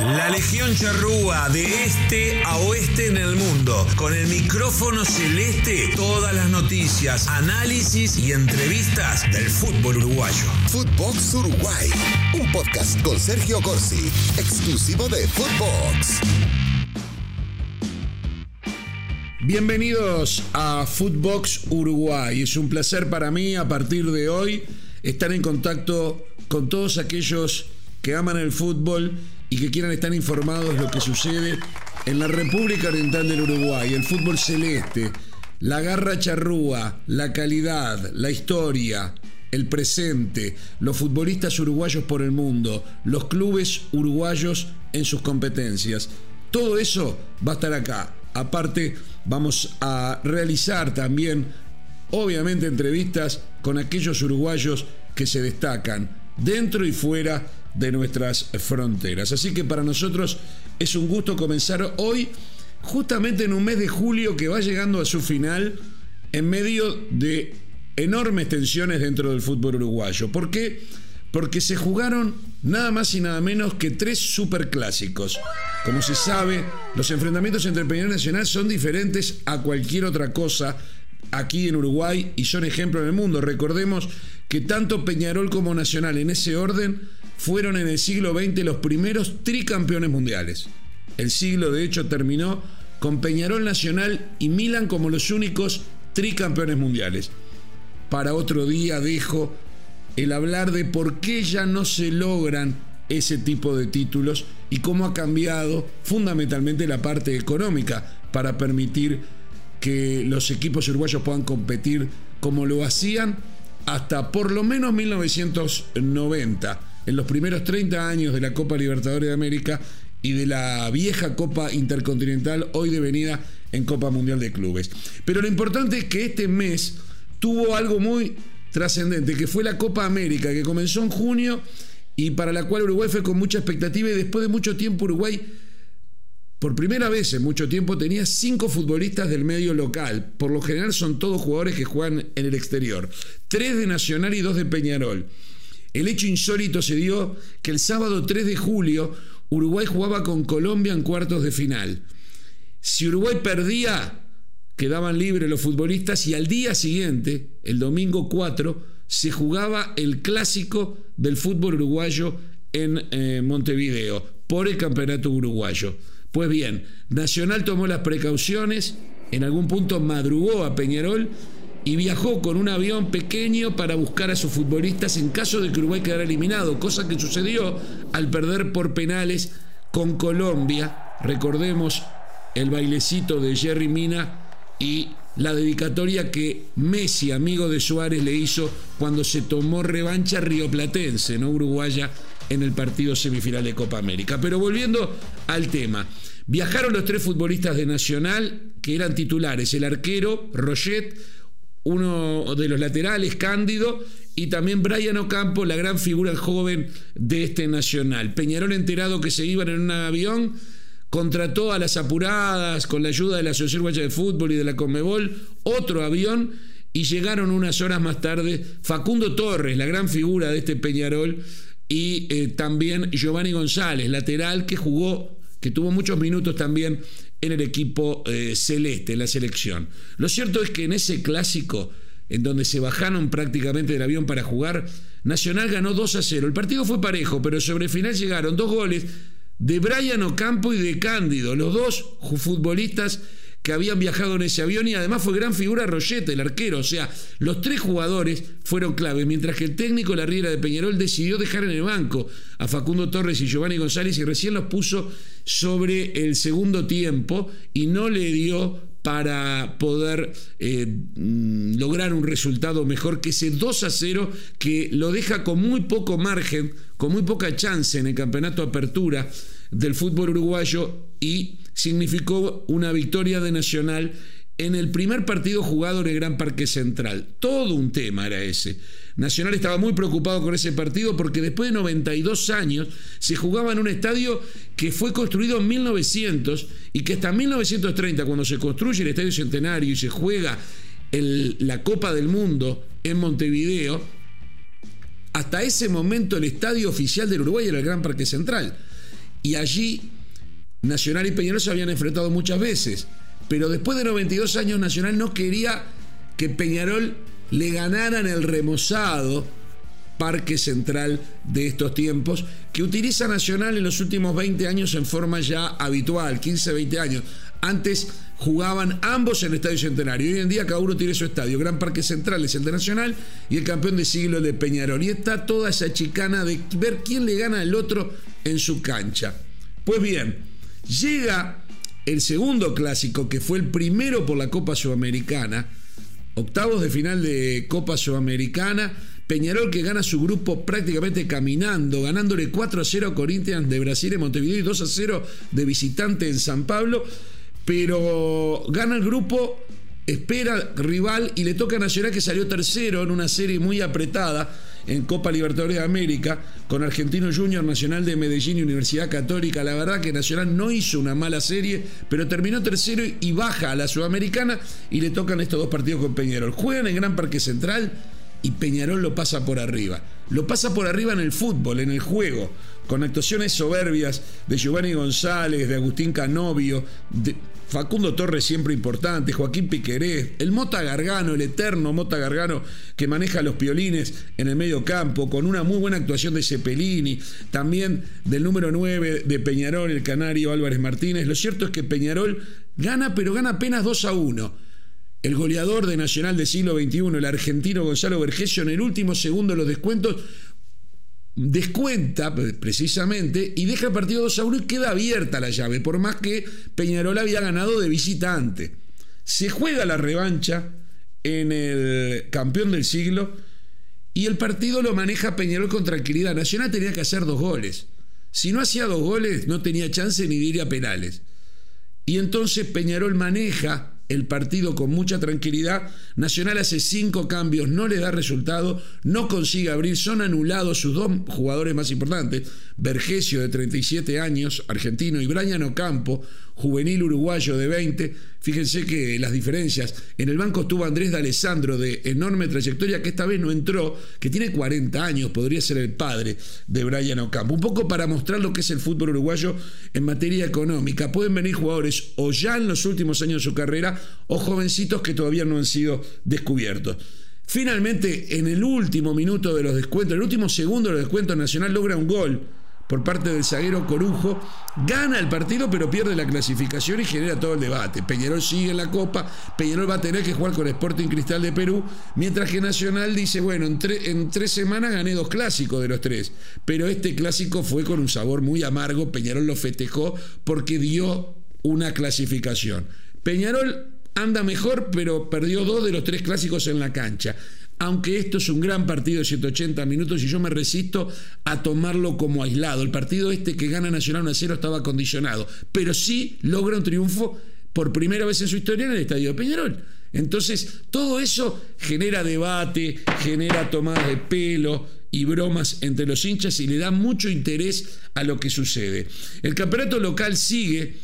La Legión Charrúa de este a oeste en el mundo, con el micrófono celeste, todas las noticias, análisis y entrevistas del fútbol uruguayo. Footbox Uruguay, un podcast con Sergio Corsi, exclusivo de Footbox. Bienvenidos a Footbox Uruguay. Es un placer para mí a partir de hoy estar en contacto con todos aquellos que aman el fútbol y que quieran estar informados de lo que sucede en la República Oriental del Uruguay, el fútbol celeste, la garra charrúa, la calidad, la historia, el presente, los futbolistas uruguayos por el mundo, los clubes uruguayos en sus competencias. Todo eso va a estar acá. Aparte, vamos a realizar también, obviamente, entrevistas con aquellos uruguayos que se destacan dentro y fuera de nuestras fronteras. Así que para nosotros es un gusto comenzar hoy, justamente en un mes de julio que va llegando a su final, en medio de enormes tensiones dentro del fútbol uruguayo. ¿Por qué? Porque se jugaron nada más y nada menos que tres superclásicos. Como se sabe, los enfrentamientos entre Peñarol y Nacional son diferentes a cualquier otra cosa aquí en Uruguay y son ejemplo en el mundo. Recordemos que tanto Peñarol como Nacional en ese orden fueron en el siglo XX los primeros tricampeones mundiales. El siglo de hecho terminó con Peñarol Nacional y Milan como los únicos tricampeones mundiales. Para otro día dejo el hablar de por qué ya no se logran ese tipo de títulos y cómo ha cambiado fundamentalmente la parte económica para permitir que los equipos uruguayos puedan competir como lo hacían hasta por lo menos 1990 en los primeros 30 años de la Copa Libertadores de América y de la vieja Copa Intercontinental, hoy devenida en Copa Mundial de Clubes. Pero lo importante es que este mes tuvo algo muy trascendente, que fue la Copa América, que comenzó en junio y para la cual Uruguay fue con mucha expectativa y después de mucho tiempo Uruguay, por primera vez en mucho tiempo, tenía cinco futbolistas del medio local. Por lo general son todos jugadores que juegan en el exterior. Tres de Nacional y dos de Peñarol. El hecho insólito se dio que el sábado 3 de julio Uruguay jugaba con Colombia en cuartos de final. Si Uruguay perdía, quedaban libres los futbolistas y al día siguiente, el domingo 4, se jugaba el clásico del fútbol uruguayo en eh, Montevideo por el campeonato uruguayo. Pues bien, Nacional tomó las precauciones, en algún punto madrugó a Peñarol y viajó con un avión pequeño para buscar a sus futbolistas en caso de que Uruguay quedara eliminado, cosa que sucedió al perder por penales con Colombia. Recordemos el bailecito de Jerry Mina y la dedicatoria que Messi, amigo de Suárez, le hizo cuando se tomó revancha rioplatense, no uruguaya, en el partido semifinal de Copa América. Pero volviendo al tema, viajaron los tres futbolistas de Nacional que eran titulares, el arquero Roget, uno de los laterales, Cándido, y también Brian Ocampo, la gran figura joven de este nacional. Peñarol enterado que se iban en un avión, contrató a las apuradas, con la ayuda de la Asociación Guaya de Fútbol y de la Conmebol, otro avión, y llegaron unas horas más tarde Facundo Torres, la gran figura de este Peñarol, y eh, también Giovanni González, lateral que jugó, que tuvo muchos minutos también en el equipo eh, celeste, la selección. Lo cierto es que en ese clásico, en donde se bajaron prácticamente del avión para jugar, Nacional ganó 2 a 0. El partido fue parejo, pero sobre el final llegaron dos goles de Brian Ocampo y de Cándido, los dos futbolistas que habían viajado en ese avión y además fue gran figura Rochete, el arquero. O sea, los tres jugadores fueron claves, mientras que el técnico La Riera de Peñarol decidió dejar en el banco a Facundo Torres y Giovanni González y recién los puso sobre el segundo tiempo y no le dio para poder eh, mm, lograr un resultado mejor que ese 2 a 0 que lo deja con muy poco margen, con muy poca chance en el campeonato apertura del fútbol uruguayo y significó una victoria de Nacional en el primer partido jugado en el Gran Parque Central. Todo un tema era ese. Nacional estaba muy preocupado con ese partido porque después de 92 años se jugaba en un estadio que fue construido en 1900 y que hasta 1930, cuando se construye el Estadio Centenario y se juega la Copa del Mundo en Montevideo, hasta ese momento el estadio oficial del Uruguay era el Gran Parque Central. y allí Nacional y Peñarol se habían enfrentado muchas veces. Pero después de 92 años, Nacional no quería que Peñarol le ganara en el remozado parque central de estos tiempos, que utiliza Nacional en los últimos 20 años en forma ya habitual, 15, 20 años. Antes jugaban ambos en el Estadio Centenario. Hoy en día cada uno tiene su estadio. Gran Parque Central es el de Nacional y el campeón de siglo de Peñarol. Y está toda esa chicana de ver quién le gana al otro en su cancha. Pues bien, llega el segundo clásico, que fue el primero por la Copa Sudamericana, octavos de final de Copa Sudamericana. Peñarol que gana su grupo prácticamente caminando, ganándole 4 a 0 a Corinthians de Brasil en Montevideo y 2 a 0 de visitante en San Pablo pero gana el grupo, espera rival y le toca a Nacional que salió tercero en una serie muy apretada en Copa Libertadores de América con Argentino Junior Nacional de Medellín y Universidad Católica. La verdad que Nacional no hizo una mala serie, pero terminó tercero y baja a la Sudamericana y le tocan estos dos partidos con Peñarol. Juegan en Gran Parque Central y Peñarol lo pasa por arriba. Lo pasa por arriba en el fútbol, en el juego, con actuaciones soberbias de Giovanni González, de Agustín Canovio, Facundo Torres siempre importante, Joaquín Piquerés, el Mota Gargano, el eterno Mota Gargano que maneja los piolines en el medio campo, con una muy buena actuación de Cepelini, también del número 9 de Peñarol, el canario Álvarez Martínez. Lo cierto es que Peñarol gana, pero gana apenas 2 a 1 el goleador de Nacional del siglo XXI, el argentino Gonzalo Vergesio, en el último segundo de los descuentos, descuenta precisamente y deja el partido 2 a 1 y queda abierta la llave, por más que Peñarol había ganado de visitante. Se juega la revancha en el campeón del siglo y el partido lo maneja Peñarol con tranquilidad. Nacional tenía que hacer dos goles. Si no hacía dos goles, no tenía chance ni de ir a penales. Y entonces Peñarol maneja el partido con mucha tranquilidad. Nacional hace cinco cambios, no le da resultado, no consigue abrir, son anulados sus dos jugadores más importantes, Vergesio de 37 años, argentino, y Brian Ocampo, juvenil uruguayo de 20. Fíjense que las diferencias. En el banco estuvo Andrés de Alessandro de enorme trayectoria que esta vez no entró, que tiene 40 años, podría ser el padre de Brian Ocampo. Un poco para mostrar lo que es el fútbol uruguayo en materia económica. Pueden venir jugadores o ya en los últimos años de su carrera o jovencitos que todavía no han sido descubiertos. Finalmente, en el último minuto de los descuentos, en el último segundo de los descuentos, Nacional logra un gol por parte del zaguero Corujo, gana el partido pero pierde la clasificación y genera todo el debate. Peñarol sigue en la Copa, Peñarol va a tener que jugar con Sporting Cristal de Perú, mientras que Nacional dice, bueno, en, tres semanas gané dos clásicos de los tres, pero este clásico fue con un sabor muy amargo, Peñarol lo festejó porque dio una clasificación. Peñarol anda mejor, pero perdió dos de los tres clásicos en la cancha aunque esto es un gran partido de 180 minutos y yo me resisto a tomarlo como aislado. El partido este que gana Nacional 1 a 0 estaba condicionado, pero sí logra un triunfo por primera vez en su historia en el Estadio de Peñarol. Entonces, todo eso genera debate, genera tomadas de pelo y bromas entre los hinchas y le da mucho interés a lo que sucede. El campeonato local sigue,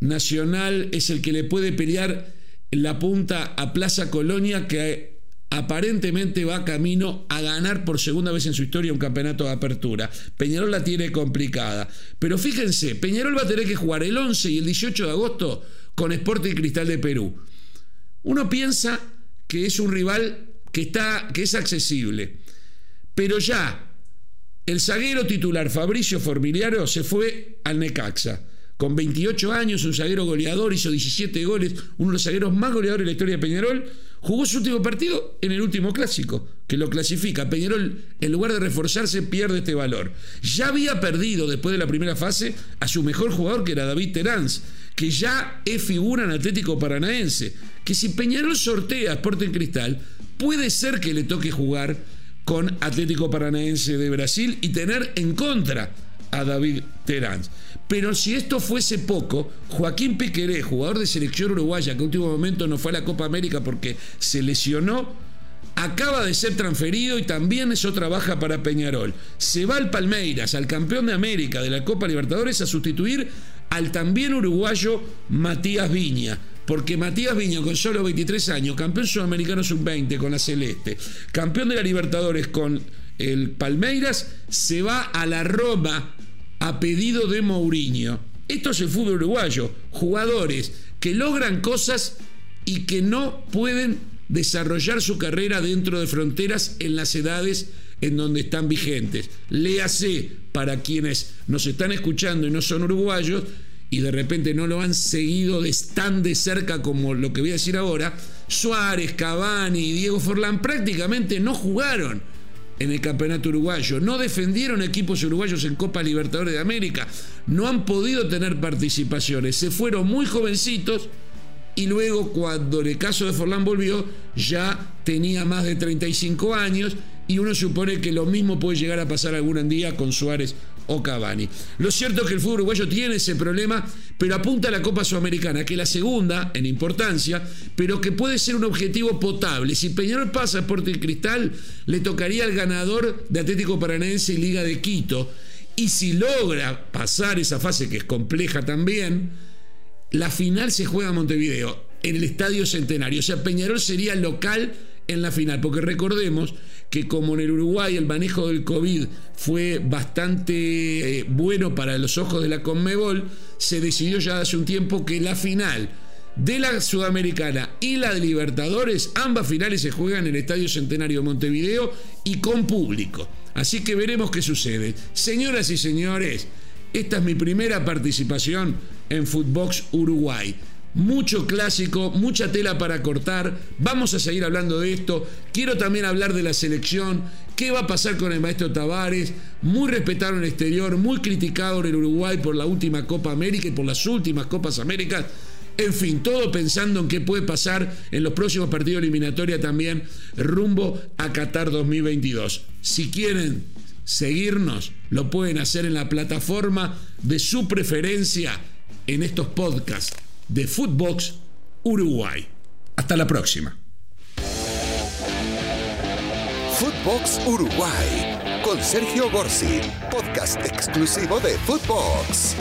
Nacional es el que le puede pelear la punta a Plaza Colonia, que aparentemente va camino a ganar por segunda vez en su historia un campeonato de apertura. Peñarol la tiene complicada. Pero fíjense, Peñarol va a tener que jugar el 11 y el 18 de agosto con Sporting Cristal de Perú. Uno piensa que es un rival que, está, que es accesible, pero ya el zaguero titular Fabricio Formiliaro se fue al Necaxa. Con 28 años, un zaguero goleador, hizo 17 goles, uno de los zagueros más goleadores de la historia de Peñarol Jugó su último partido en el último clásico, que lo clasifica. Peñarol, en lugar de reforzarse, pierde este valor. Ya había perdido después de la primera fase a su mejor jugador, que era David Terán, que ya es figura en Atlético Paranaense. Que si Peñarol sortea a Sporting Cristal, puede ser que le toque jugar con Atlético Paranaense de Brasil y tener en contra a David Terán. Pero si esto fuese poco, Joaquín Piqueré, jugador de selección uruguaya, que en último momento no fue a la Copa América porque se lesionó, acaba de ser transferido y también es otra baja para Peñarol. Se va al Palmeiras, al campeón de América de la Copa Libertadores, a sustituir al también uruguayo Matías Viña. Porque Matías Viña, con solo 23 años, campeón sudamericano sub-20 con la Celeste, campeón de la Libertadores con el Palmeiras, se va a la Roma a pedido de Mourinho. Esto es el fútbol uruguayo. Jugadores que logran cosas y que no pueden desarrollar su carrera dentro de fronteras en las edades en donde están vigentes. Léase para quienes nos están escuchando y no son uruguayos y de repente no lo han seguido de tan de cerca como lo que voy a decir ahora, Suárez, Cavani y Diego Forlán prácticamente no jugaron en el campeonato uruguayo, no defendieron equipos uruguayos en Copa Libertadores de América, no han podido tener participaciones, se fueron muy jovencitos y luego cuando en el caso de Forlán volvió ya tenía más de 35 años y uno supone que lo mismo puede llegar a pasar algún día con Suárez o Cavani. Lo cierto es que el fútbol uruguayo tiene ese problema, pero apunta a la Copa Sudamericana, que es la segunda en importancia, pero que puede ser un objetivo potable. Si Peñarol pasa a Sporting Cristal, le tocaría al ganador de Atlético Paranaense y Liga de Quito. Y si logra pasar esa fase, que es compleja también, la final se juega en Montevideo, en el Estadio Centenario. O sea, Peñarol sería local en la final, porque recordemos que como en el Uruguay el manejo del COVID fue bastante eh, bueno para los ojos de la Conmebol, se decidió ya hace un tiempo que la final de la Sudamericana y la de Libertadores, ambas finales se juegan en el Estadio Centenario de Montevideo y con público. Así que veremos qué sucede. Señoras y señores, esta es mi primera participación en Footbox Uruguay mucho clásico, mucha tela para cortar. Vamos a seguir hablando de esto. Quiero también hablar de la selección. ¿Qué va a pasar con el maestro Tavares? Muy respetado en el exterior, muy criticado en el Uruguay por la última Copa América y por las últimas Copas Américas. En fin, todo pensando en qué puede pasar en los próximos partidos eliminatorios también rumbo a Qatar 2022. Si quieren seguirnos, lo pueden hacer en la plataforma de su preferencia en estos podcasts de Footbox Uruguay. Hasta la próxima. Footbox Uruguay con Sergio Gorsi, podcast exclusivo de Footbox.